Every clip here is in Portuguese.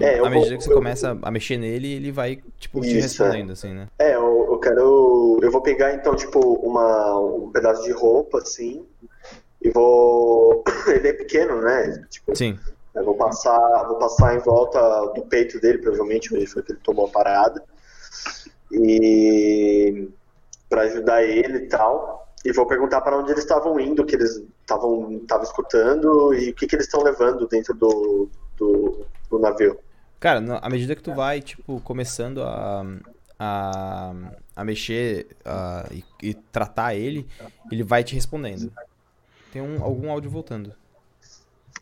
É, à medida vou- que você eu- começa a mexer nele, ele vai, tipo, te Isso, é. respondendo, assim, né? É, eu, eu quero. Eu vou pegar então, tipo, uma, um pedaço de roupa, assim, e vou. Ele é pequeno, né? Tipo, Sim. eu vou passar, vou passar em volta do peito dele, provavelmente, onde foi que ele tomou a parada. E para ajudar ele e tal. E vou perguntar para onde eles estavam indo, o que eles estavam estavam escutando e o que, que eles estão levando dentro do, do, do navio. Cara, à medida que tu vai, tipo, começando a, a, a mexer a- e, e tratar ele, ele vai te respondendo. Tem um, algum áudio voltando.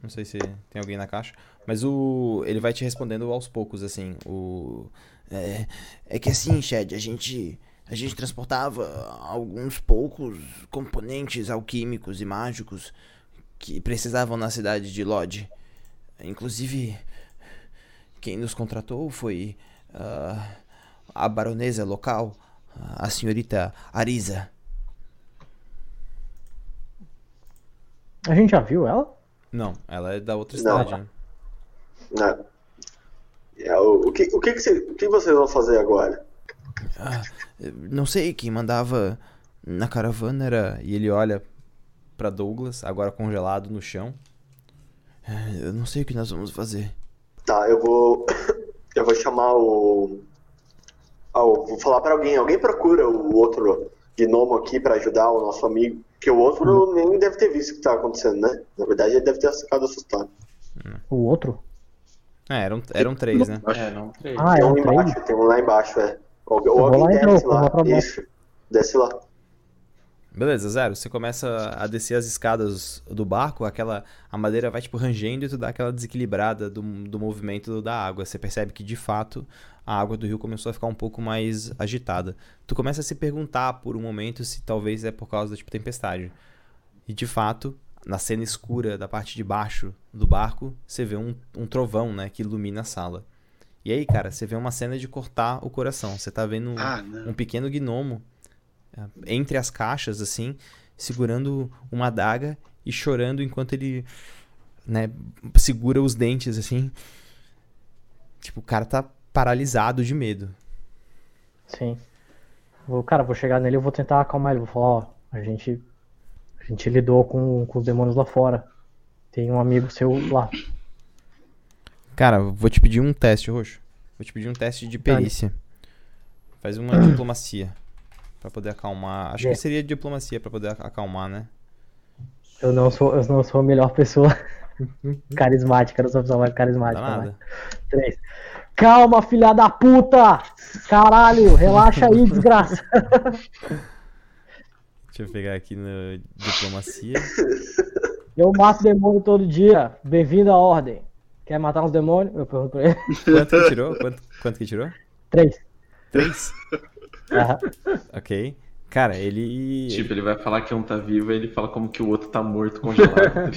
Não sei se tem alguém na caixa. Mas o ele vai te respondendo aos poucos, assim. O, é, é que assim, Shed, a gente, a gente transportava alguns poucos componentes alquímicos e mágicos que precisavam na cidade de Lodge. Inclusive, quem nos contratou foi ah, a baronesa local, a senhorita Arisa. A gente já viu ela? Não, ela é da outra Não. cidade, né? né? É, o, o que, o, que, que, você- o que vocês vão fazer agora? Ah, não sei, quem mandava na caravana era. E ele olha pra Douglas, agora congelado no chão. "Ah, Eu não sei o que nós vamos fazer. Tá, eu vou. Eu vou chamar o. Ah, vou falar pra alguém. Alguém procura o outro gnomo aqui pra ajudar o nosso amigo. Que o outro nem deve ter visto o que tá acontecendo, né? Na verdade, ele deve ter ficado assustado. O outro? É, eram, eram três, né? É, três. Ah, tem é um um lá trem? embaixo, tem um lá embaixo, é. Ou, alguém lá então, desce vou lá. Isso. Desce lá. Beleza, Zero, você começa a descer as escadas do barco, aquela a madeira vai tipo rangendo e tu dá aquela desequilibrada do, do movimento da água. Você percebe que de fato a água do rio começou a ficar um pouco mais agitada. Tu começa a se perguntar por um momento se talvez é por causa da tipo tempestade. E de fato, na cena escura da parte de baixo do barco, você vê um, um trovão, né, que ilumina a sala. E aí, cara, você vê uma cena de cortar o coração. Você tá vendo Ah, um pequeno gnomo entre as caixas, assim, segurando uma adaga e chorando enquanto ele, né, segura os dentes, assim. Tipo, o cara tá paralisado de medo. Sim. Vou, cara, vou chegar nele e vou tentar acalmar ele. Vou falar, ó, a gente. A gente lidou com, com os demônios lá fora. Tem um amigo seu lá. Cara, vou te pedir um teste, Roxo. Vou te pedir um teste de perícia. Faz uma diplomacia. Pra poder acalmar. Acho É. que seria diplomacia pra poder acalmar, né? Eu não sou, eu não sou a melhor pessoa carismática, eu não sou a pessoa mais carismática. dá mas- nada. Três. Calma, filha da puta! Caralho, relaxa aí, desgraça. Deixa eu pegar aqui no diplomacia. Eu mato demônio todo dia. Bem-vindo à ordem. Quer matar uns demônios? Eu pergunto pra ele. Quanto que tirou? Quanto, quanto que tirou? Três. Três? Ok. Cara, ele. Tipo, ele vai falar que um tá vivo e ele fala como que o outro tá morto, congelado.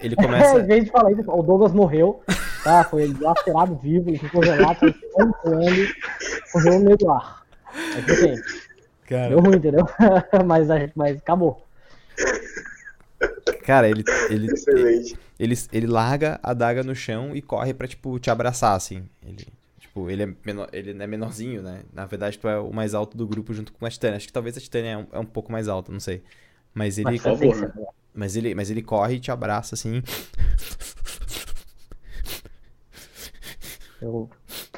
Ele É, em começa. vez de falar isso, o Douglas morreu, tá? Foi lacerado vivo, ele ficou congelado, foi congelou no meio do ar. É assim, Cara, deu ruim, entendeu? mas, a gente- mas acabou. cara ele, ele, Excelente. ele, ele larga a daga no chão e corre pra, tipo, te abraçar, assim. Ele, tipo, ele é, menor, ele é menorzinho, né? Na verdade, tu é o mais alto do grupo junto com a Titânia. Acho que talvez a Titânia é um, é um pouco mais alta, não sei. Mas ele, Mas favor. ser. mas ele, mas ele corre e te abraça, assim. Eu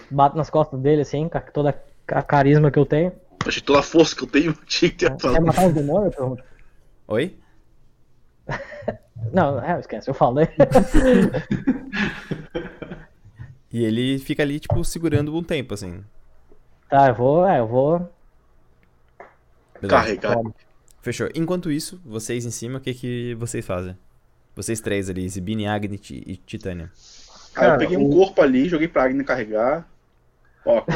bato nas costas dele, assim, com toda a carisma que eu tenho. Achei toda a força que eu tenho, tinha que ter Quer falado. matar os demônios? Eu pergunto. Oi? Não, é, esquece, eu falo, né? E ele fica ali, tipo, segurando um tempo, assim. tá, eu vou, é, eu vou. Carregar. Fechou. Enquanto isso, vocês em cima, o que, que vocês fazem? Vocês três ali, Zibini, Agni e Titânia. Aí eu Cara, peguei o- um corpo ali, joguei pra Agni carregar. Ó,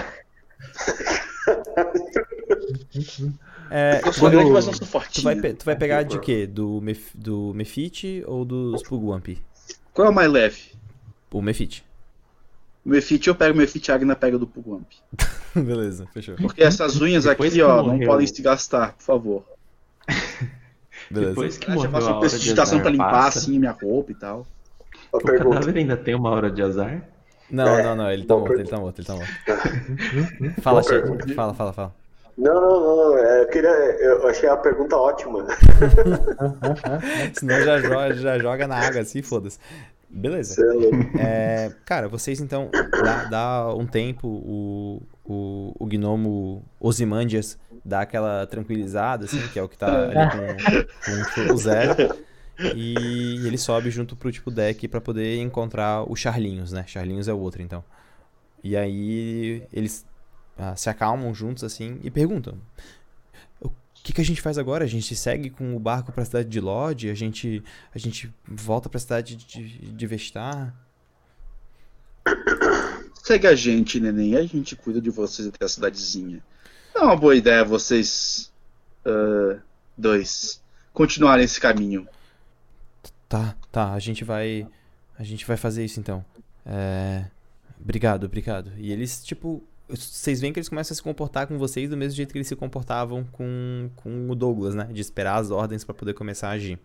É, eu sou grande, mas não sou tu fortinho. vai, tu vai pegar de quê? Do, Mef do Mefit ou dos Pugwamp? Qual é o mais leve? O Mefit. O Mefit, eu pego o Mefit, a Agna pega do Pugwamp. Beleza, fechou. Porque essas unhas Depois aqui, ó, não morreu. podem se gastar, por favor. Beleza. Depois que já morreu faço a um hora preço de de estação azar pra limpar, passa, assim, minha roupa e tal. Uma O pergunta. cadáver ainda tem uma hora de azar? Não, É, não, não, ele tá morto, ele tá morto, ele tá morto. Fala, Chico. pergunta. Fala, fala, fala. Não, não, não. é, Eu queria. Eu achei a pergunta ótima. Senão já joga, já joga na água assim, foda-se. Beleza. É. É, cara, vocês então, dá, dá um tempo, o, o, o gnomo Ozymandias dá aquela tranquilizada, assim, que é o que tá ali com, com tipo, o zero. E ele sobe junto pro tipo deck pra poder encontrar o Charlinhos, né? Charlinhos é o outro, então. E aí eles ah, se acalmam juntos, assim, e perguntam: O que, que a gente faz agora? A gente segue com o barco pra cidade de Lodge? A gente, a gente volta pra cidade de, de Vestar? Segue a gente, neném. A gente cuida de vocês até a cidadezinha. É uma boa ideia vocês. ah, dois. Continuarem esse caminho. Tá, tá, a gente vai. A gente vai fazer isso então. É. Obrigado, obrigado. E eles, tipo. Vocês veem que eles começam a se comportar com vocês do mesmo jeito que eles se comportavam com, com o Douglas, né? De esperar as ordens pra poder começar a agir.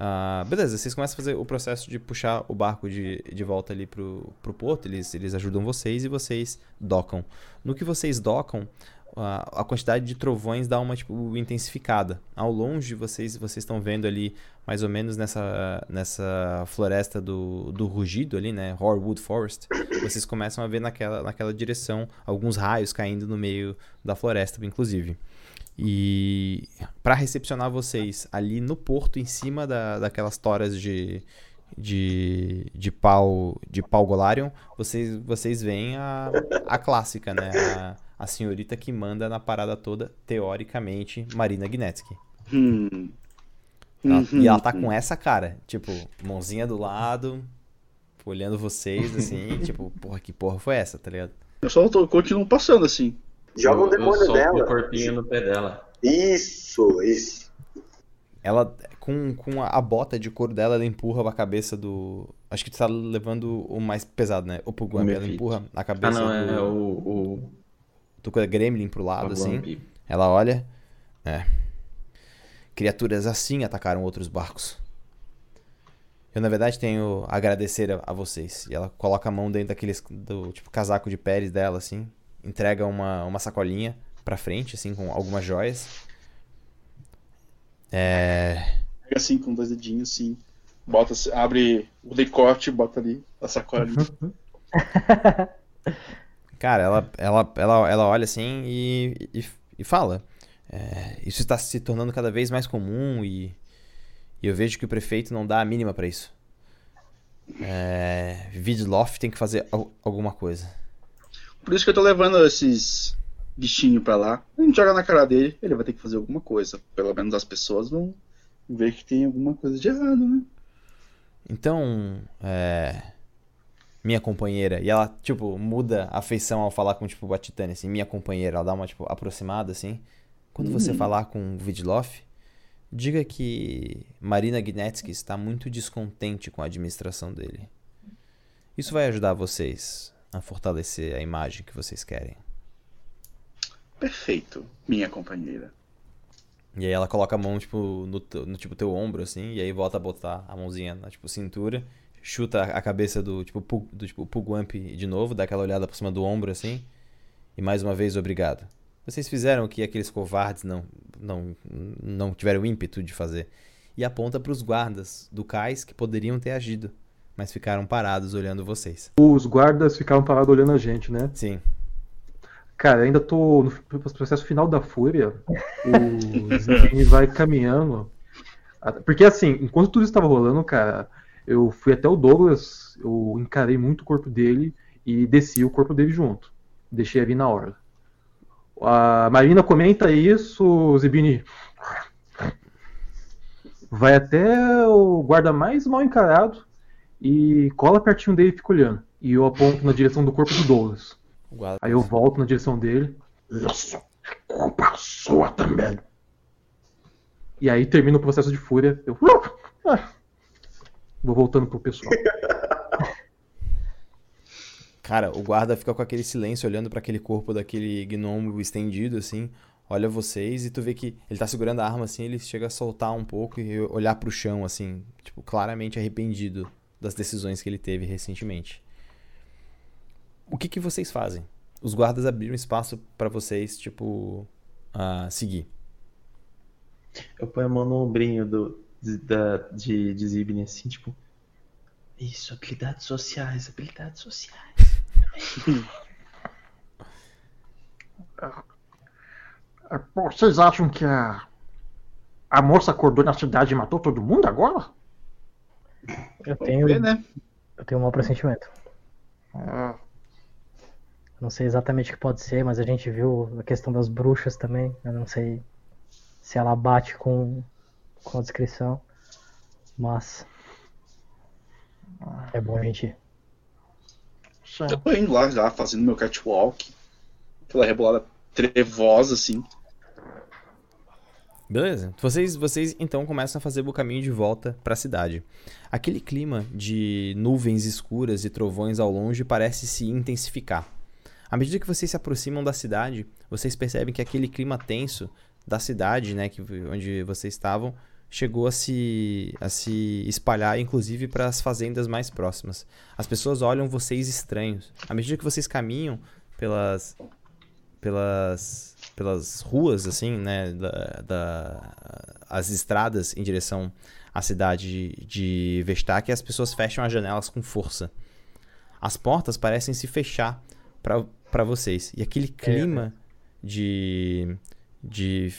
Ah, beleza, vocês começam a fazer o processo de puxar o barco de, de volta ali pro, pro porto. Eles, eles ajudam vocês e vocês docam. No que vocês docam, a, quantidade de trovões dá uma tipo, intensificada. Ao longe, vocês vocês estão vendo ali, mais ou menos nessa, nessa floresta do, do rugido ali, né? Horwood Forest. Vocês começam a ver naquela, naquela direção alguns raios caindo no meio da floresta, inclusive. E para recepcionar vocês ali no porto, em cima da, daquelas toras de, de, de pau de pau Golarion, vocês, vocês veem a, a clássica, né? A, a senhorita que manda na parada toda, teoricamente, Marina Gnetsky. Hum. Ela- Uhum. E ela tá com essa cara, tipo, mãozinha do lado, olhando vocês, assim, tipo, porra, que porra foi essa, tá ligado? Eu só tô, continuo passando assim. Joga um demônio eu solto dela. o corpinho no pé dela. Isso, isso. Ela, com, com a, a bota de couro dela, ela empurra a cabeça do. Acho que tu tá levando o mais pesado, né? O Pugwamp. O Ela empurra a Ah, cabeça não, do, é o. o, do Gremlin pro lado, assim. Ela olha. É. Criaturas assim atacaram outros barcos. Eu, na verdade, tenho a agradecer a, a vocês. E ela coloca a mão dentro daqueles. do tipo casaco de peles dela, assim. Entrega uma, uma sacolinha pra frente, assim, com algumas joias. É. Pega assim com dois dedinhos assim. Bota, abre o decote, bota ali a sacola ali. Cara, ela, ela, ela, ela olha assim e, e, e fala. é, isso está se tornando cada vez mais comum e, e eu vejo que o prefeito não dá a mínima pra isso. É, Vidloff tem que fazer al- alguma coisa. Por isso que eu tô levando esses bichinhos pra lá. A gente joga na cara dele, ele vai ter que fazer alguma coisa. Pelo menos as pessoas vão ver que tem alguma coisa de errado, né? Então, é, minha companheira, e ela, tipo, muda a feição ao falar com, tipo, a Titânia, assim, minha companheira, ela dá uma, tipo, aproximada, assim. Quando você falar com o Vidloff, diga que Marina Gnetsky está muito descontente com a administração dele. Isso vai ajudar vocês a fortalecer a imagem que vocês querem. Perfeito, minha companheira. E aí ela coloca a mão, tipo, no, teu- no tipo, teu ombro, assim, e aí volta a botar a mãozinha na, tipo, cintura, chuta a cabeça do, tipo, Pug- do, tipo, Pugwamp de novo, dá aquela olhada por cima do ombro, assim, e mais uma vez, obrigado. Vocês fizeram o que aqueles covardes não, não, não tiveram ímpeto de fazer. E aponta pros guardas do cais que poderiam ter agido, mas ficaram parados olhando vocês. Os guardas ficaram parados olhando a gente, né? Sim. Cara, ainda tô no processo final da fúria. O Zidane vai caminhando. Porque assim, enquanto tudo estava rolando, cara, eu fui até o Douglas, eu encarei muito o corpo dele e desci o corpo dele junto. Deixei ali na hora. A Marina comenta isso, o Zibini vai até o guarda mais mal encarado e cola pertinho dele e fica olhando. E eu aponto na direção do corpo do Douglas. Guarda Aí eu volto na direção dele. Isso é culpa sua também. E aí termina o processo de fúria. Eu. Vou voltando pro pessoal. Cara, o guarda fica com aquele silêncio olhando pra aquele corpo daquele gnomo estendido, assim. Olha vocês e tu vê que ele tá segurando a arma assim, ele chega a soltar um pouco e olhar pro chão, assim, tipo, claramente arrependido das decisões que ele teve recentemente. o que, que vocês fazem? Os guardas abriram espaço pra vocês, tipo, seguir. Eu ponho a mão no ombrinho do, de, da, de, de Zibne, assim, tipo. Isso, habilidades sociais, habilidades sociais. Ah, pô, Vocês acham que a. A moça acordou na cidade e matou todo mundo agora? Eu tenho, ver, né? eu tenho um mau pressentimento. É, Não sei exatamente o que pode ser, mas a gente viu a questão das bruxas também. Eu não sei se ela bate com, com a descrição. Mas. É bom a gente. Eu tô indo lá já, fazendo meu catwalk. Aquela rebolada trevosa, assim. Beleza. Vocês, vocês então começam a fazer o caminho de volta para a cidade. Aquele clima de nuvens escuras e trovões ao longe parece se intensificar. À medida que vocês se aproximam da cidade, vocês percebem que aquele clima tenso da cidade, né, que, onde vocês estavam, chegou a se, a se espalhar, inclusive para as fazendas mais próximas. As pessoas olham vocês estranhos. À medida que vocês caminham pelas, pelas, pelas ruas, assim, né, da, da- as estradas em direção à cidade de, de Vestak, as pessoas fecham as janelas com força. As portas parecem se fechar para vocês. E aquele clima de, de,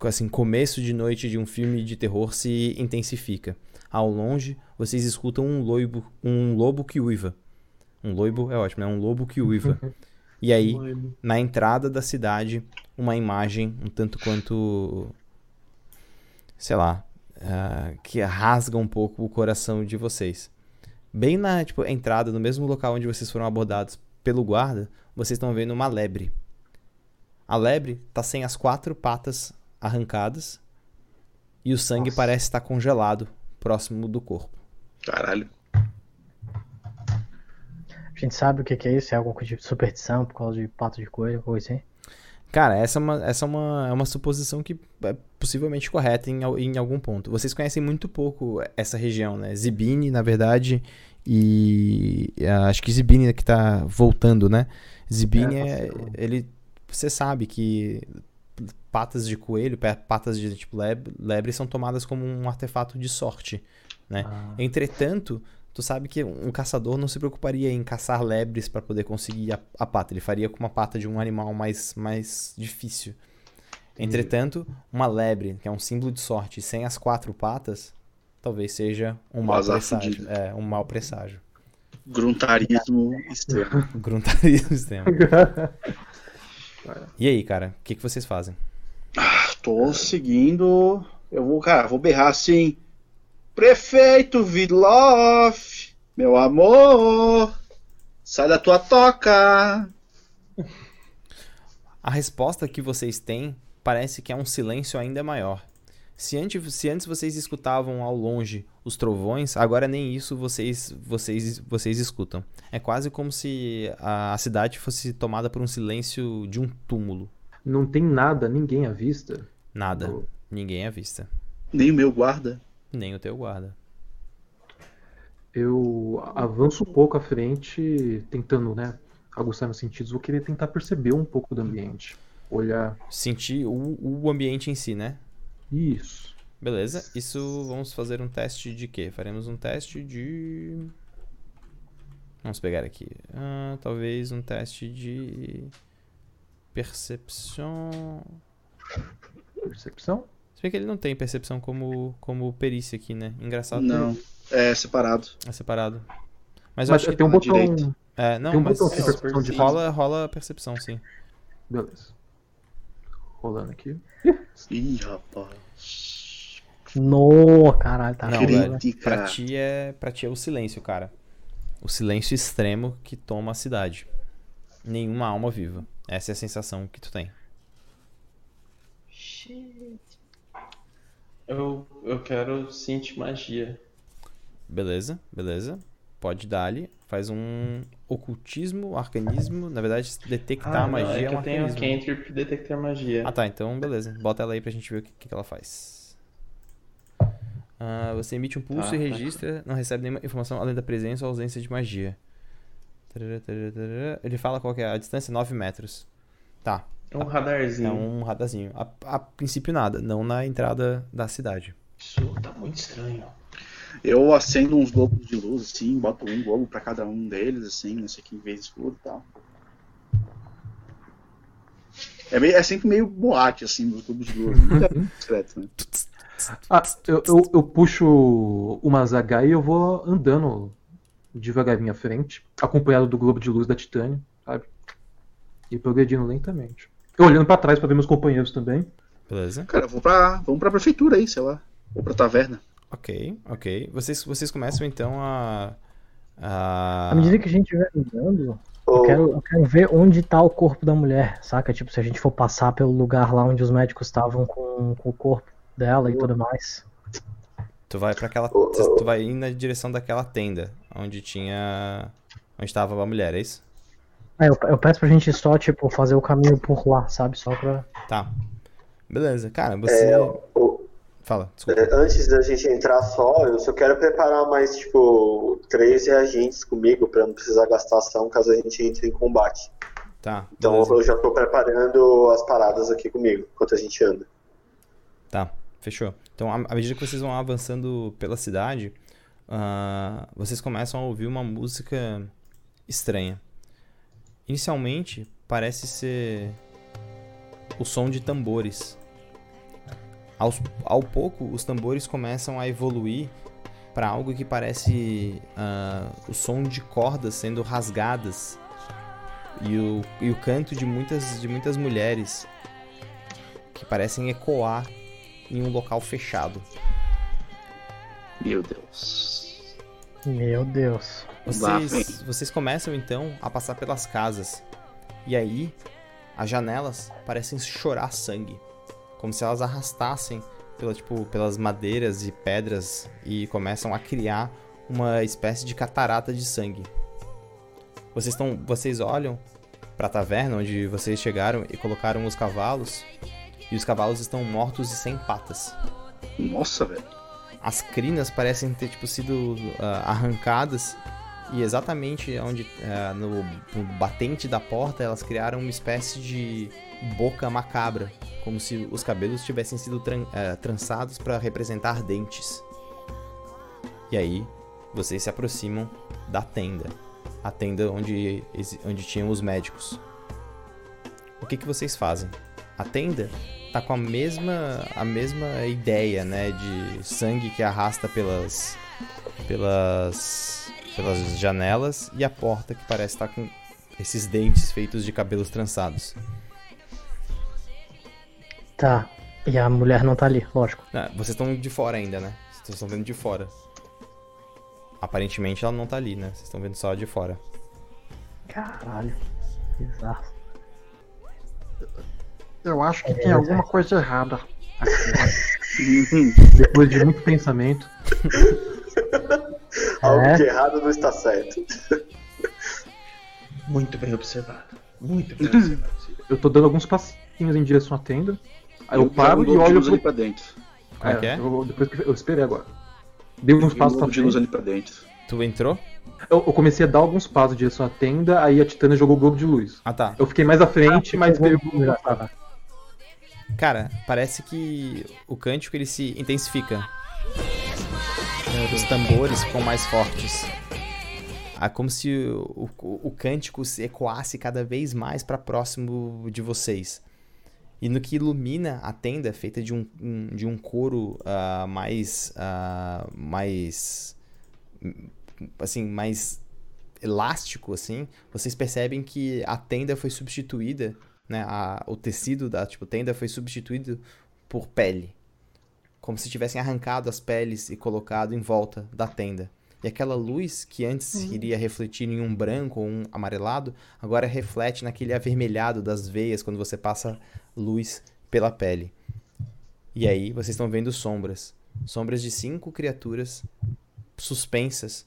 assim, começo de noite de um filme de terror se intensifica. Ao longe, vocês escutam um lobo, um lobo que uiva. Um lobo é ótimo, né? Um lobo que uiva. E aí, na entrada da cidade, uma imagem um tanto quanto. sei lá. ah, que rasga um pouco o coração de vocês. Bem na tipo, entrada, no mesmo local onde vocês foram abordados pelo guarda, vocês estão vendo uma lebre. A lebre tá sem as quatro patas arrancadas e o sangue Nossa. parece estar congelado próximo do corpo. Caralho. A gente sabe o que que é isso? É alguma coisa de superstição por causa de pato de coelho, coisa assim? Cara, essa é uma, essa é uma, é uma suposição que é possivelmente correta em, em algum ponto. Vocês conhecem muito pouco essa região, né? Zibini, na verdade, e acho que Zibini é que tá voltando, né? Zibini É, é, tá ele, você sabe que patas de coelho, pa- patas de tipo leb- lebre são tomadas como um artefato de sorte, né? Ah, Entretanto, tu sabe que um caçador não se preocuparia em caçar lebres para poder conseguir a, a pata. Ele faria com uma pata de um animal mais, mais difícil. Entretanto, uma lebre, que é um símbolo de sorte, sem as quatro patas, talvez seja um mau azar presságio. fudido. É, um mau presságio. Gruntarismo extremo. Gruntarismo extremo. E aí, cara, o que, que vocês fazem? Tô seguindo. Eu vou, cara, vou berrar assim. Prefeito Vidlov, meu amor, sai da tua toca. A resposta que vocês têm parece que é um silêncio ainda maior. Se antes, se antes vocês escutavam ao longe os trovões, agora nem isso vocês, vocês, vocês escutam. É quase como se a, a cidade fosse tomada por um silêncio de um túmulo. Não tem nada, ninguém à vista. Nada. Oh. Ninguém à vista. Nem o meu guarda. Nem o teu guarda. Eu avanço um pouco à frente, tentando, né, aguçar meus sentidos. Vou querer tentar perceber um pouco do ambiente. Olhar. Sentir o, o ambiente em si, né? Isso. Beleza. Isso vamos fazer um teste de quê? Faremos um teste de. Vamos pegar aqui. Ah, talvez um teste de. Percepção. Percepção? Se bem que ele não tem percepção como, como perícia aqui, né? Engraçado. Não, é separado. É separado. Mas eu Mas acho que. tem um botão. direito. É, não, tem um mas botão é, percepção de rola, rola a percepção, sim. Beleza. Rolando aqui. Ih, rapaz. No, caralho, tá Não, velho. né? Crítica. Pra ti, é, pra ti é o silêncio, cara. O silêncio extremo que toma a cidade. Nenhuma alma viva. Essa é a sensação que tu tem. Shit. Eu, eu quero sentir magia. Beleza, beleza. Pode dar ali. Faz um ocultismo, arcanismo. Na verdade, detectar a não, magia é é, que um eu tenho cantrip detectar magia. Ah tá, então beleza. Bota ela aí pra gente ver o que, que ela faz. Ah, você emite um pulso Tá, e tá. registra, não recebe nenhuma informação além da presença ou ausência de magia. Ele fala qual que é a distância? 9 metros. Tá. É um radarzinho. É um radarzinho. A, a princípio nada, não na entrada da cidade. Isso tá muito estranho. Eu acendo uns globos de luz, assim, boto um globo pra cada um deles, assim, não sei que vez escuro e tal. É, meio, é sempre meio boate, assim, dos globos de luz. Muito discreto, né? Ah, eu, eu, eu puxo uma zaga e eu vou andando devagarinho à frente, acompanhado do globo de luz da Titânia, sabe? E progredindo lentamente. Eu olhando pra trás pra ver meus companheiros também. Beleza? Cara, vou pra, vamos pra prefeitura aí, sei lá. Ou pra taverna. Ok, ok. Vocês, vocês começam então a. a... À medida que a gente vai andando, eu Ô, quero, eu quero ver onde tá o corpo da mulher, saca? Tipo, se a gente for passar pelo lugar lá onde os médicos estavam com, com o corpo dela e tudo mais. Tu vai para aquela. Ô. Tu vai ir na direção daquela tenda onde tinha. Onde estava a mulher, é isso? Aí eu, eu peço pra gente só, tipo, fazer o caminho por lá, sabe? Só pra. Tá. Beleza, cara, você. é, ô, Fala, desculpa. é, antes da gente entrar só, eu só quero preparar mais, tipo, três reagentes comigo pra não precisar gastar ação caso a gente entre em combate. Tá. Então beleza. eu já tô preparando as paradas aqui comigo, enquanto a gente anda. Tá, fechou. Então, à medida que vocês vão avançando pela cidade, ah, vocês começam a ouvir uma música estranha. Inicialmente, parece ser o som de tambores. Aos, ao pouco, os tambores começam a evoluir para algo que parece ah, o som de cordas sendo rasgadas e o, e o canto de muitas, de muitas mulheres que parecem ecoar em um local fechado. Meu Deus. Meu Deus. Vocês, vocês começam então a passar pelas casas. E aí, as janelas parecem chorar sangue. Como se elas arrastassem pela, tipo, pelas madeiras e pedras e começam a criar uma espécie de catarata de sangue. Vocês, estão, vocês olham para a taverna onde vocês chegaram e colocaram os cavalos. E os cavalos estão mortos e sem patas. Nossa, velho. As crinas parecem ter tipo sido ah, arrancadas e exatamente onde ah, no, no batente da porta elas criaram uma espécie de boca macabra, como se os cabelos tivessem sido tran- ah, trançados para representar dentes. E aí vocês se aproximam da tenda, a tenda onde onde tinham os médicos. O que que vocês fazem? A tenda tá com a mesma a mesma ideia, né, de sangue que arrasta pelas pelas pelas janelas e a porta que parece estar com esses dentes feitos de cabelos trançados. Tá. E a mulher não tá ali, lógico. Ah, vocês estão de fora ainda, né? Vocês estão vendo de fora. Aparentemente ela não tá ali, né? Vocês estão vendo só de fora. Caralho. Bizarro. Eu acho que tem alguma coisa errada. Depois de muito pensamento. Algo É? de errado não está certo. Muito bem observado. Muito bem observado. Eu tô dando alguns passinhos em direção à tenda. Aí eu jogo paro e globo de olho luz ali pro. pra dentro. Como é que é? eu, depois que eu esperei agora. Dei uns um passos pra globo de luz frente. ali pra dentro. Tu entrou? Eu, eu comecei a dar alguns passos em direção à tenda, aí a Titânia jogou o globo de luz. Ah, tá. Eu fiquei mais à frente, mas veio o Já globo tava. Cara, parece que o cântico ele se intensifica. É, Os tambores ficam mais fortes. É como se o, o, o cântico se ecoasse cada vez mais para próximo de vocês. E no que ilumina a tenda, feita de um, um- de um couro ah, mais. ah, mais. assim, mais elástico, assim, vocês percebem que a tenda foi substituída né, a- o tecido da tipo tenda foi substituído por pele, como se tivessem arrancado as peles e colocado em volta da tenda. E aquela luz que antes iria refletir em um branco ou um amarelado, agora reflete naquele avermelhado das veias quando você passa luz pela pele. E aí vocês estão vendo sombras, sombras de cinco criaturas suspensas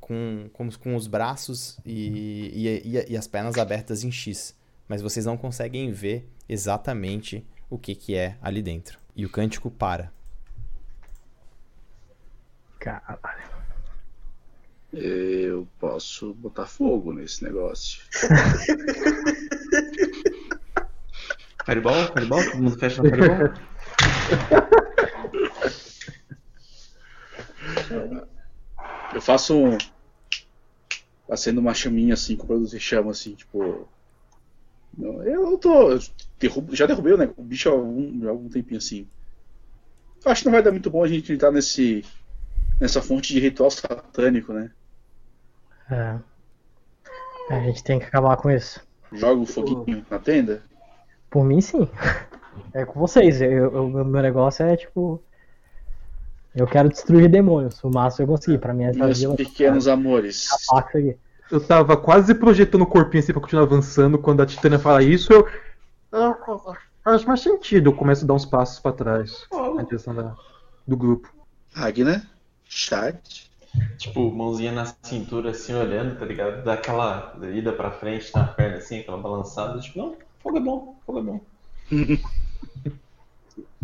com, com, com os braços e, e, e- e as pernas abertas em X mas vocês não conseguem ver exatamente o que, que é ali dentro. E o cântico para. Caralho. Eu posso botar fogo nesse negócio. Fireball? Fireball? Todo mundo fecha no Fireball? Eu faço um. Acendo uma chaminha assim com produzir chama assim, tipo. Eu tô. eu derrubo- já derrubei né, o bicho há algum, há algum tempinho assim. Eu acho que não vai dar muito bom a gente entrar nesse. nessa fonte de ritual satânico, né? É. A gente tem que acabar com isso. Joga o foguinho na tenda. Por mim, sim. É com vocês. O meu negócio é tipo. Eu quero destruir demônios. O máximo eu consegui. Pra mim, essa Meus pequenos amores. apaga isso aqui. Eu tava quase projetando o corpinho assim pra continuar avançando. Quando a Titânia fala isso, eu. Ah, Faz mais sentido. Eu começo a dar uns passos pra trás. Na direção da- do grupo. Agna, chat. Tipo, mãozinha na cintura, assim, olhando, tá ligado? Dá aquela ida pra frente na perna, assim, aquela balançada. Tipo, não, fogo é bom, fogo é bom.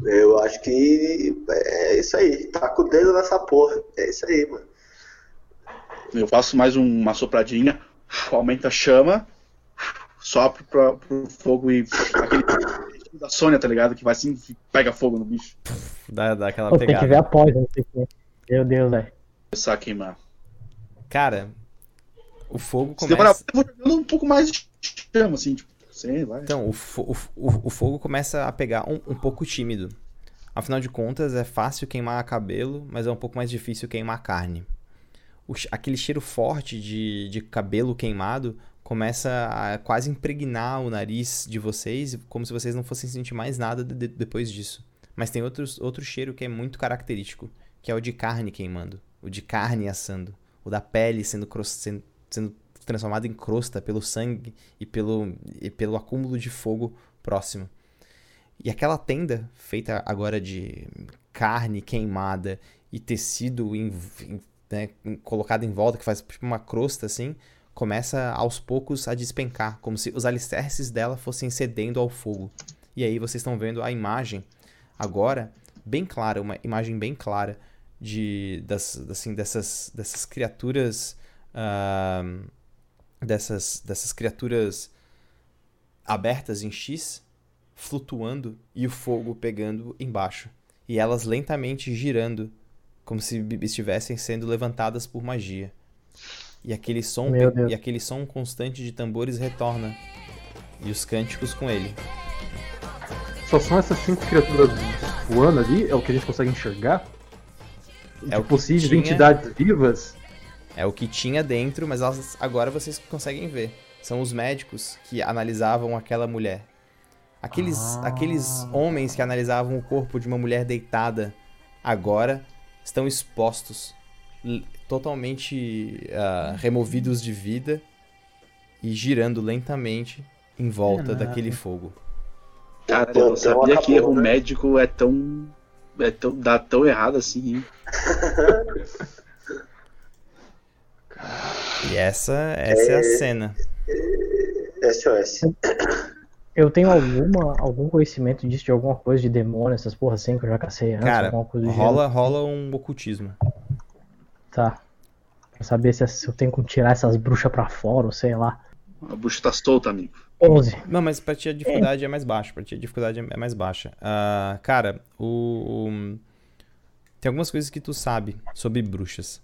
Eu acho que é isso aí. Tá com o dedo nessa porra. É isso aí, mano. Eu faço mais um- uma sopradinha, aumenta a chama, sopro pra, pro fogo e aquele da Sônia, tá ligado? Que vai assim, pega fogo no bicho. Dá, dá aquela Pô, tem que ver pegada. sei o quê. Meu Deus, velho. Começar a queimar. Cara, o fogo Se demorar, começa. eu vou jogando um pouco mais de chama, assim, tipo, sei lá. Então, o, fo- o, o- o fogo começa a pegar um, um pouco tímido. Afinal de contas, é fácil queimar cabelo, mas é um pouco mais difícil queimar carne. O aquele cheiro forte de, de cabelo queimado começa a quase impregnar o nariz de vocês, como se vocês não fossem sentir mais nada de- de- depois disso. Mas tem outros, outro cheiro que é muito característico, que é o de carne queimando, o de carne assando, o da pele sendo, sendo, sendo transformada em crosta pelo sangue e pelo, e pelo acúmulo de fogo próximo. E aquela tenda, feita agora de carne queimada e tecido em- em- né, colocado em volta, que faz tipo uma crosta assim, começa aos poucos a despencar, como se os alicerces dela fossem cedendo ao fogo. E aí vocês estão vendo a imagem agora bem clara, uma imagem bem clara de das, assim, dessas, dessas criaturas ah, dessas, dessas criaturas abertas em X, flutuando e o fogo pegando embaixo. E elas lentamente girando, como se estivessem sendo levantadas por magia. E aquele som, e aquele som constante de tambores retorna. E os cânticos com ele. Só são essas cinco criaturas voando ali? É o que a gente consegue enxergar? É o que possíveis tinha. entidades vivas? É o que tinha dentro, mas elas, agora vocês conseguem ver. São os médicos que analisavam aquela mulher. Aqueles, Ah. aqueles homens que analisavam o corpo de uma mulher deitada agora estão expostos, totalmente ah, removidos de vida e girando lentamente em volta Caraca. daquele fogo. Pô, eu sabia que erro né? médico é tão. É tão, dá tão errado assim, hein? E essa, essa é a cena. SOS. Eu tenho alguma, algum conhecimento disso, de alguma coisa de demônio, essas porra assim, que eu já cacei antes, Cara, alguma coisa do rola, rola um ocultismo. gênero. Tá. Pra saber se, se eu tenho como tirar essas bruxas pra fora, ou sei lá. A bucha tá solta, amigo. 11. Não, mas pra ti a dificuldade é, mais baixa. Pra ti a dificuldade é mais baixa. Ah, cara, o, o- Tem algumas coisas que tu sabe sobre bruxas.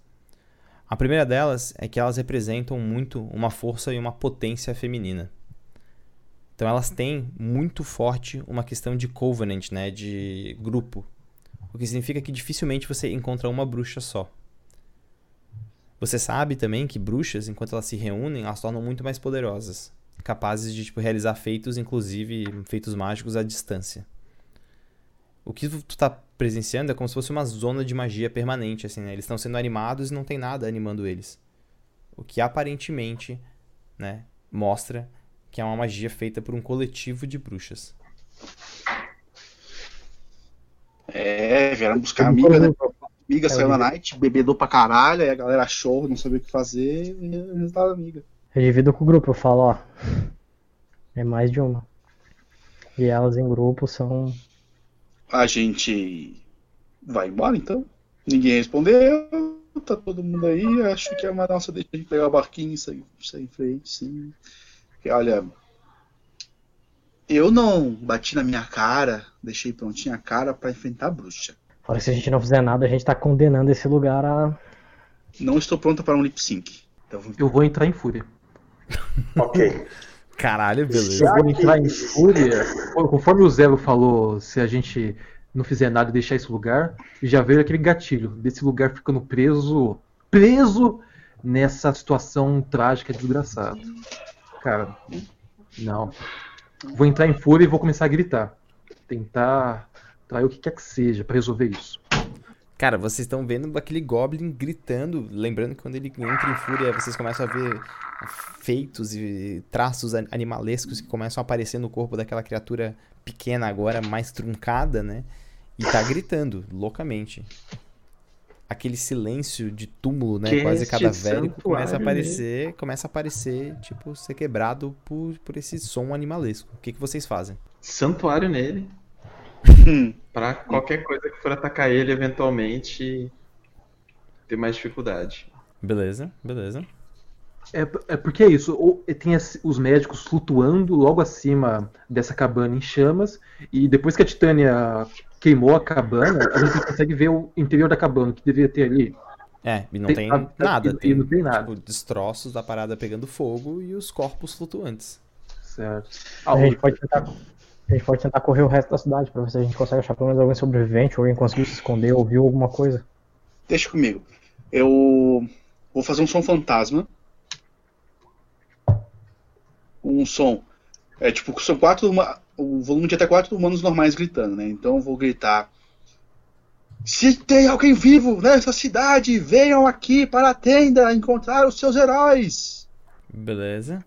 A primeira delas é que elas representam muito uma força e uma potência feminina. Então elas têm muito forte uma questão de covenant, né? De grupo. O que significa que dificilmente você encontra uma bruxa só. Você sabe também que bruxas, enquanto elas se reúnem, elas tornam muito mais poderosas capazes de tipo, realizar feitos, inclusive feitos mágicos à distância. O que tu tu tá presenciando é como se fosse uma zona de magia permanente, assim, né? Eles estão sendo animados e não tem nada animando eles. O que aparentemente, né, mostra que é uma magia feita por um coletivo de bruxas. É, vieram buscar amiga, né? vou- Amiga É, saiu na night, bebedou pra caralho, aí a galera achou, não sabia o que fazer, e resultado amiga. Eu divido com o grupo, eu falo, ó. É mais de uma. E elas em grupo são. A gente vai embora então? Ninguém respondeu. tá todo mundo aí, acho que é uma nossa deixa de pegar o barquinho e sair, sair em frente, sim. Porque, olha, eu não bati na minha cara, deixei prontinha a cara pra enfrentar a bruxa. Fora que se a gente não fizer nada, a gente tá condenando esse lugar a. Não estou pronta para um lip sync. Então, Eu vou entrar em fúria. Ok. Caralho, beleza. Eu vou entrar em fúria. Conforme o Zero falou, se a gente não fizer nada e deixar esse lugar, já veio aquele gatilho desse lugar ficando preso, preso nessa situação trágica e desgraçada. Cara, não. Vou entrar em fúria e vou começar a gritar. Tentar trair o que quer que seja pra resolver isso. Cara, vocês estão vendo aquele Goblin gritando. Lembrando que quando ele entra em fúria, vocês começam a ver feitos e traços an- animalescos que começam a aparecer no corpo daquela criatura pequena agora, mais truncada, né? E tá gritando loucamente. Aquele silêncio de túmulo, né? Que Quase cadavérico começa a santuário, aparecer, começa a aparecer, tipo, ser quebrado por, por esse som animalesco. O que, que vocês fazem? Santuário nele. Pra qualquer coisa que for atacar ele eventualmente ter mais dificuldade. Beleza, beleza. É, é porque é isso, ou tem as- os médicos flutuando logo acima dessa cabana em chamas, e depois que a Titânia queimou a cabana, a gente consegue ver o interior da cabana, o que deveria ter ali. É, e não tem a- nada. e- e Tem, não tem nada. tipo, destroços da parada pegando fogo e os corpos flutuantes. Certo. A gente pode tentar. A gente pode tentar correr o resto da cidade pra ver se a gente consegue achar pelo menos alguém sobrevivente, ou alguém conseguiu se esconder ou viu alguma coisa. Deixa comigo. Eu vou fazer um som fantasma. Um som. É tipo, são quatro. huma- O volume de até quatro humanos normais gritando, né? Então eu vou gritar. Se tem alguém vivo nessa cidade, venham aqui para a tenda encontrar os seus heróis. Beleza.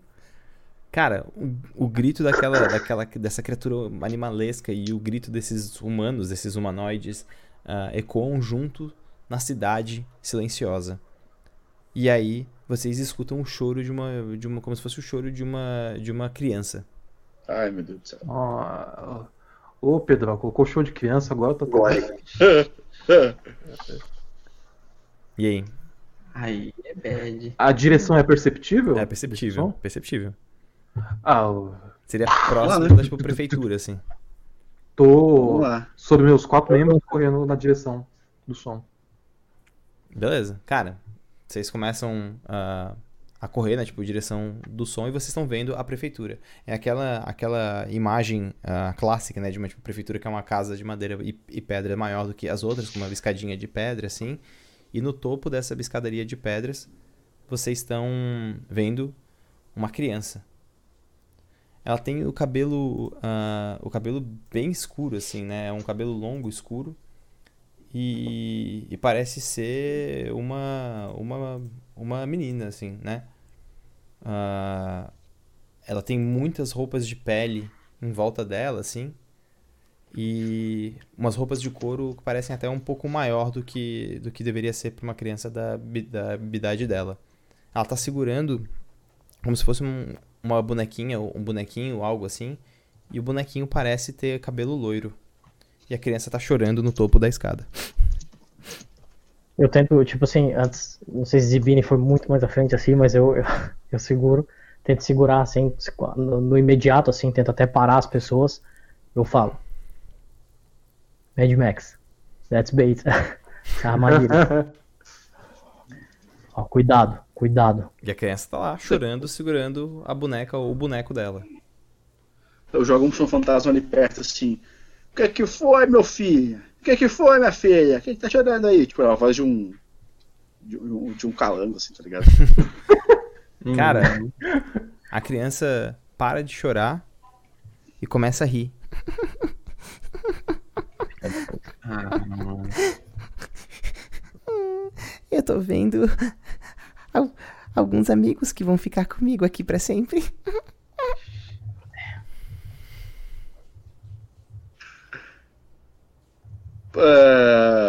Cara, o, o grito daquela, daquela, dessa criatura animalesca e o grito desses humanos, desses humanoides, ah, ecoam junto na cidade silenciosa. E aí, vocês escutam o choro de uma, de uma como se fosse o choro de uma, de uma criança. Ai, meu Deus do céu. Ó, Ô, Pedro, colocou show de criança agora, tá Gole. E aí? Aí é bad. A direção é perceptível? É perceptível, perceptível. Ah, Seria próximo né? da tipo, prefeitura, assim. tô sobre meus quatro membros correndo na direção do som. Beleza. Cara, vocês começam a, a correr, né, tipo, direção do som e vocês estão vendo a prefeitura. É aquela, aquela imagem ah, clássica, né, de uma tipo, prefeitura que é uma casa de madeira e, e pedra maior do que as outras, com uma escadinha de pedra, assim. E no topo dessa escadaria de pedras, vocês estão vendo uma criança. Ela tem o cabelo, ah, o cabelo bem escuro, assim, né? É um cabelo longo, escuro. E, e parece ser uma, uma, uma menina, assim, né? Ah, ela tem muitas roupas de pele em volta dela, assim. E umas roupas de couro que parecem até um pouco maior do que, do que deveria ser para uma criança da, da idade dela. Ela tá segurando como se fosse um- uma bonequinha, um bonequinho, algo assim. E o bonequinho parece ter cabelo loiro. E a criança tá chorando no topo da escada. Eu tento, tipo assim, antes, não sei se Zibini foi muito mais à frente assim, mas eu, eu, eu seguro, tento segurar assim, no, no imediato, assim, tento até parar as pessoas. Eu falo. Mad Max, that's bait. Armadilha. Ó, cuidado, cuidado. E a criança tá lá chorando, segurando a boneca ou o boneco dela. Eu jogo um som fantasma ali perto, assim. O que que foi, meu filho? O que que foi, minha filha? Quem que tá chorando aí? Tipo, é a voz de um. De um, de um calango, assim, tá ligado? Cara, a criança para de chorar e começa a rir. Eu tô vendo al- alguns amigos que vão ficar comigo aqui pra sempre.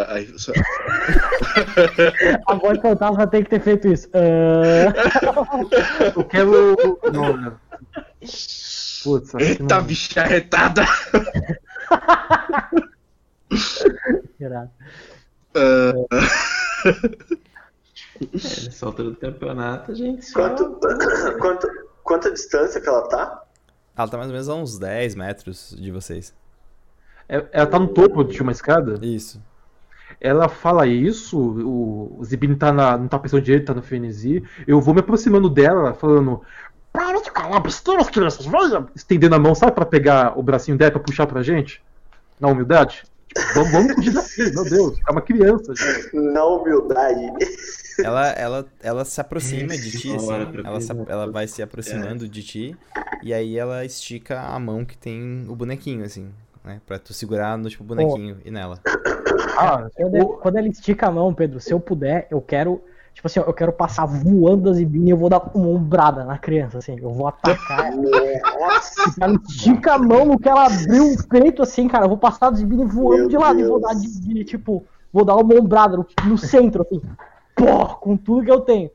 Aí, só- A voz fantasma tem que ter feito isso. Ah, Eu quero. Não, não. Putz, Eita, não. bicha arretada! irado. Ah, É, nessa altura do campeonato, a gente só... Quanto, quanto, quanta distância que ela tá? Ela tá mais ou menos a uns 10 metros de vocês. É- Ela tá no topo de uma escada. Isso. Ela fala isso, o, Zibini tá na, não tá pensando direito, tá no frenesi. Eu vou me aproximando dela, falando. Para de calar besteiras, crianças, venha! Estendendo a mão, sabe, pra pegar o bracinho dela pra puxar pra gente? Na humildade? Vamos, vamos fugir daqui, meu Deus, é uma criança. gente. Na humildade. Ela, ela, ela se aproxima de ti, assim. Ela, se- ela vai se aproximando de ti. E aí ela estica a mão que tem o bonequinho, assim. Né? Pra tu segurar no tipo, bonequinho e nela. Ah, Quando, ele- quando ele estica a mão, Pedro, se eu puder, eu quero. Tipo assim, eu quero passar voando a Zibini e eu vou dar uma ombrada na criança, assim. Eu vou atacar ela. Nossa. Ela estica a mão no que ela abriu o peito, assim, cara. Eu vou passar a Zibini voando Meu de lado e vou Deus. dar de, de, tipo, vou dar uma ombrada no, no centro, assim. Pô, com tudo que eu tenho.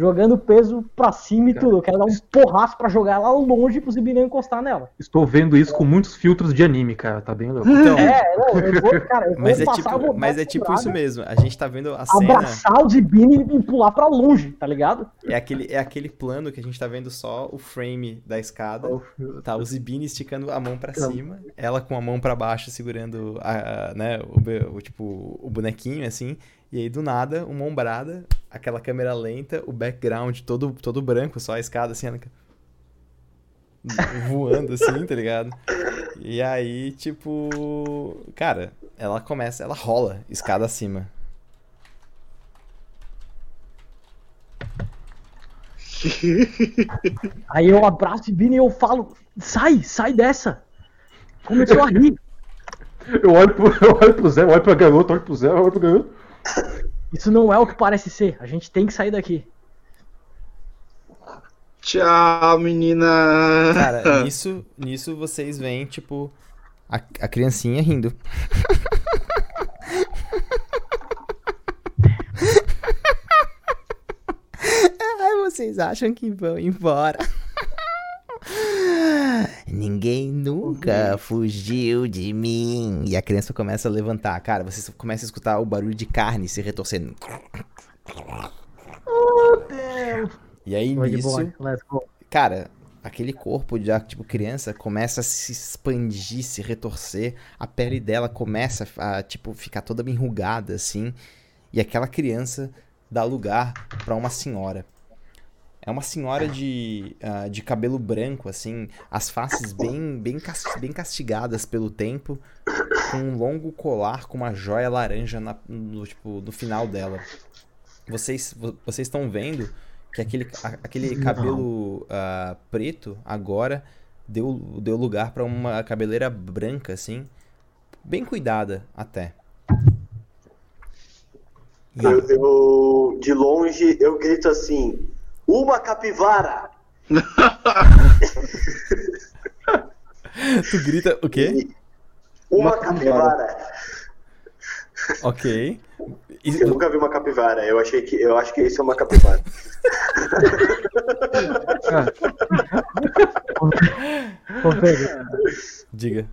Jogando peso pra cima e tudo. Eu quero dar um porraço pra jogar ela longe pro Zibini não encostar nela. estou vendo isso com muitos filtros de anime, cara, tá bem louco. Então, É, não, eu vou, cara, eu vou mas é passar, vou tipo, dar mas é tipo ombrada, isso mesmo. A gente tá vendo a cena. Abraçar o Zibini e pular pra longe, tá ligado? É aquele, é aquele plano que a gente tá vendo só o frame da escada. Tá o Zibini esticando a mão pra cima, ela com a mão pra baixo segurando a, a- né, o, o, tipo, o bonequinho assim, e aí do nada, uma ombrada, aquela câmera lenta, o background todo todo branco, só a escada assim, ela... voando assim, tá ligado? E aí, tipo, cara, ela começa, ela rola escada acima. Aí eu abraço o Zibini e eu falo, sai, sai dessa. Começou a rir. Eu olho pro, eu olho pro Zé, eu olho pra garota, eu olho pro Zé, eu olho pro garoto. Isso não é o que parece ser. A gente tem que sair daqui. Tchau, menina. Cara, nisso, nisso vocês veem, tipo, a, a criancinha rindo. Ai, vocês acham que vão embora? Ninguém nunca fugiu de mim. E a criança começa a levantar. Cara, vocês começam a escutar o barulho de carne se retorcendo. E aí, Foi nisso, cara, aquele corpo de tipo criança começa a se expandir, se retorcer, a pele dela começa a tipo ficar toda enrugada assim, e aquela criança dá lugar pra uma senhora. É uma senhora de, ah, de cabelo branco, assim, as faces bem, bem, bem castigadas pelo tempo, com um longo colar com uma joia laranja na- no, tipo, no final dela. Vocês vo- vocês estão vendo que aquele, aquele cabelo ah, preto agora deu, deu lugar pra uma cabeleira branca, assim, bem cuidada até. E- Eu, eu- de longe, eu grito assim: Uma capivara! Tu grita o quê? Uma, Uma capivara! Ok. E- Eu nunca vi uma capivara, eu achei que. Eu acho que isso é uma capivara. Ô, Pedro, diga.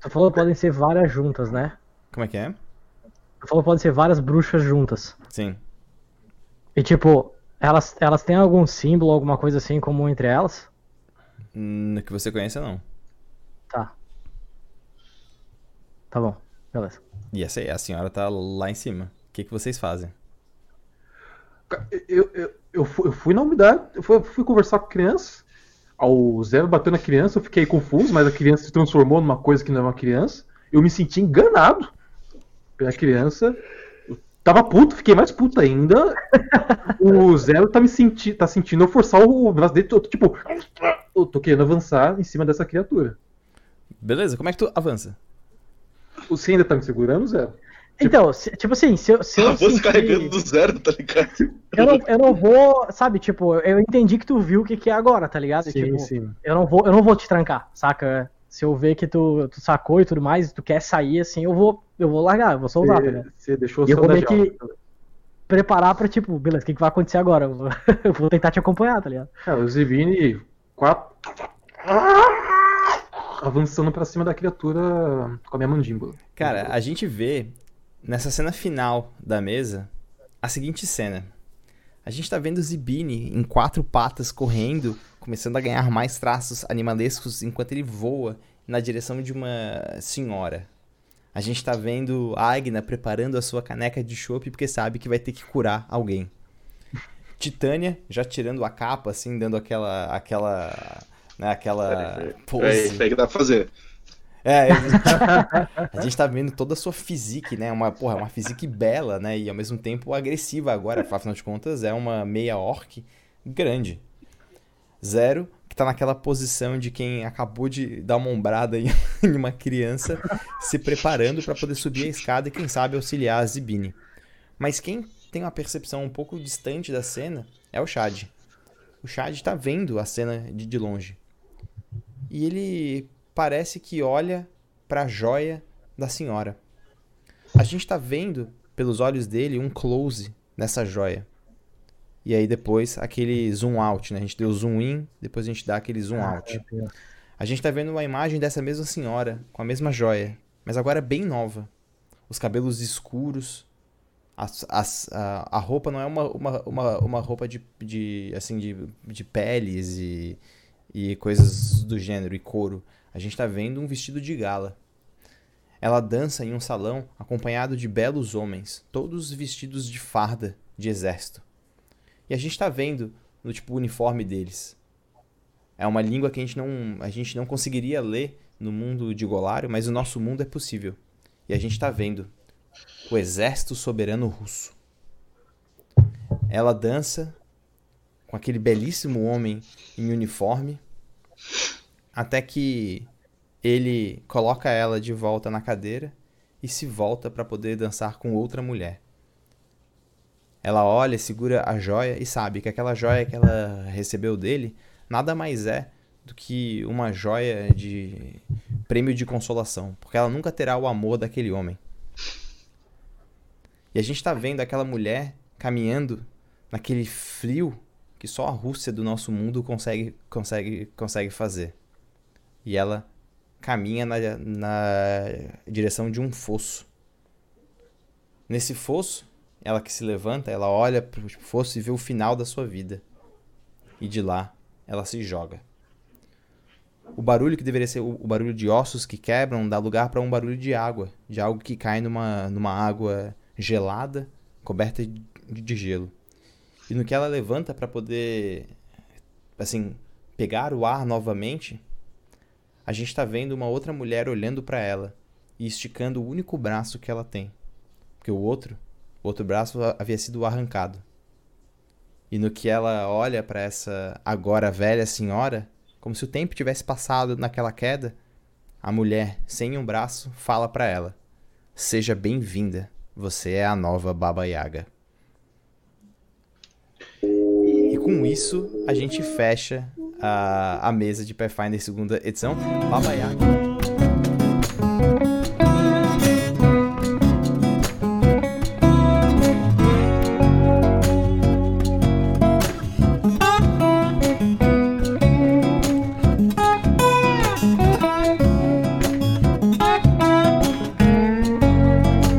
tu falou que podem ser várias juntas, né? Como é que é? Tu falou que podem ser várias bruxas juntas. Sim. E tipo, elas, elas têm algum símbolo, alguma coisa assim em comum entre elas? Hum, que você conheça, não. Tá. Tá bom, beleza. E essa aí, a senhora tá lá em cima. O que, que vocês fazem? Eu, eu, eu, fui, eu fui na umidade, eu fui, fui conversar com a criança. Ao Zé bateu na criança, eu fiquei confuso, mas a criança se transformou numa coisa que não é uma criança. Eu me senti enganado pela criança. Eu tava puto, fiquei mais puto ainda. O Zé tá me senti, tá sentindo eu forçar o braço dele. Eu tô, tipo, eu tô querendo avançar em cima dessa criatura. Beleza, como é que tu avança? Você ainda tá me segurando, Zé? Então, se- tipo assim, se eu, se eu sentir- carregando do zero, tá ligado? eu, não, eu não vou, sabe, tipo, eu entendi que tu viu o que, que é agora, tá ligado? Sim, tipo, sim. Eu não vou, eu não vou te trancar, saca? Se eu ver que tu, tu sacou e tudo mais, tu quer sair assim, eu vou, eu vou largar, eu vou soltar, tá Você, ligado? você deixou E eu vou meio que- jaula. Preparar pra, tipo, beleza, o que, que vai acontecer agora? Eu vou, eu vou tentar te acompanhar, tá ligado? Cara, o Zivini quatro... avançando pra cima da criatura com a minha mandíbula. Cara, a gente vê nessa cena final da mesa a seguinte cena. A gente tá vendo Zibini em quatro patas correndo, começando a ganhar mais traços animalescos enquanto ele voa na direção de uma senhora. A gente tá vendo Agna preparando a sua caneca de chopp porque sabe que vai ter que curar alguém. Titânia já tirando a capa, assim, dando aquela. aquela. Né, aquela pose. É isso aí que dá pra fazer. É, a gente, a gente tá vendo toda a sua physique, né? Uma, porra, uma physique bela, né? E ao mesmo tempo agressiva agora, afinal de contas, é uma meia orc grande. Zero, que tá naquela posição de quem acabou de dar uma ombrada em, uma criança, se preparando para poder subir a escada e, quem sabe, auxiliar a Zibini. Mas quem tem uma percepção um pouco distante da cena é o Chad. O Chad tá vendo a cena de, de longe. E ele parece que olha para a joia da senhora. A gente está vendo pelos olhos dele um close nessa joia. E aí depois aquele zoom out, né? A gente deu zoom in, depois a gente dá aquele zoom out. A gente está vendo uma imagem dessa mesma senhora com a mesma joia, mas agora bem nova. Os cabelos escuros, as, as, a, a roupa não é uma, uma, uma, uma roupa de, de, assim, de, de peles e, e coisas do gênero, e couro. A gente está vendo um vestido de gala. Ela dança em um salão acompanhado de belos homens, todos vestidos de farda de exército. E a gente está vendo no tipo uniforme deles. É uma língua que a gente não, a gente não conseguiria ler no mundo de Golário, mas o nosso mundo é possível. E a gente está vendo o exército soberano russo. Ela dança com aquele belíssimo homem em uniforme, até que ele coloca ela de volta na cadeira e se volta para poder dançar com outra mulher. Ela olha, segura a joia e sabe que aquela joia que ela recebeu dele nada mais é do que uma joia de prêmio de consolação, porque ela nunca terá o amor daquele homem. E a gente está vendo aquela mulher caminhando naquele frio que só a Rússia do nosso mundo consegue, consegue, consegue fazer. E ela caminha na, na direção de um fosso. Nesse fosso, ela que se levanta, ela olha para o fosso e vê o final da sua vida. E de lá, ela se joga. O barulho que deveria ser o barulho de ossos que quebram dá lugar para um barulho de água, de algo que cai numa, numa água gelada, coberta de gelo. E no que ela levanta para poder, assim, pegar o ar novamente, a gente está vendo uma outra mulher olhando para ela e esticando o único braço que ela tem, porque o outro, o outro braço havia sido arrancado. E no que ela olha para essa agora velha senhora, como se o tempo tivesse passado naquela queda, a mulher, sem um braço, fala para ela: Seja bem-vinda. Você é a nova Baba Yaga. E com isso, a gente fecha a, a mesa de Pathfinder segunda edição. Baba Yaga.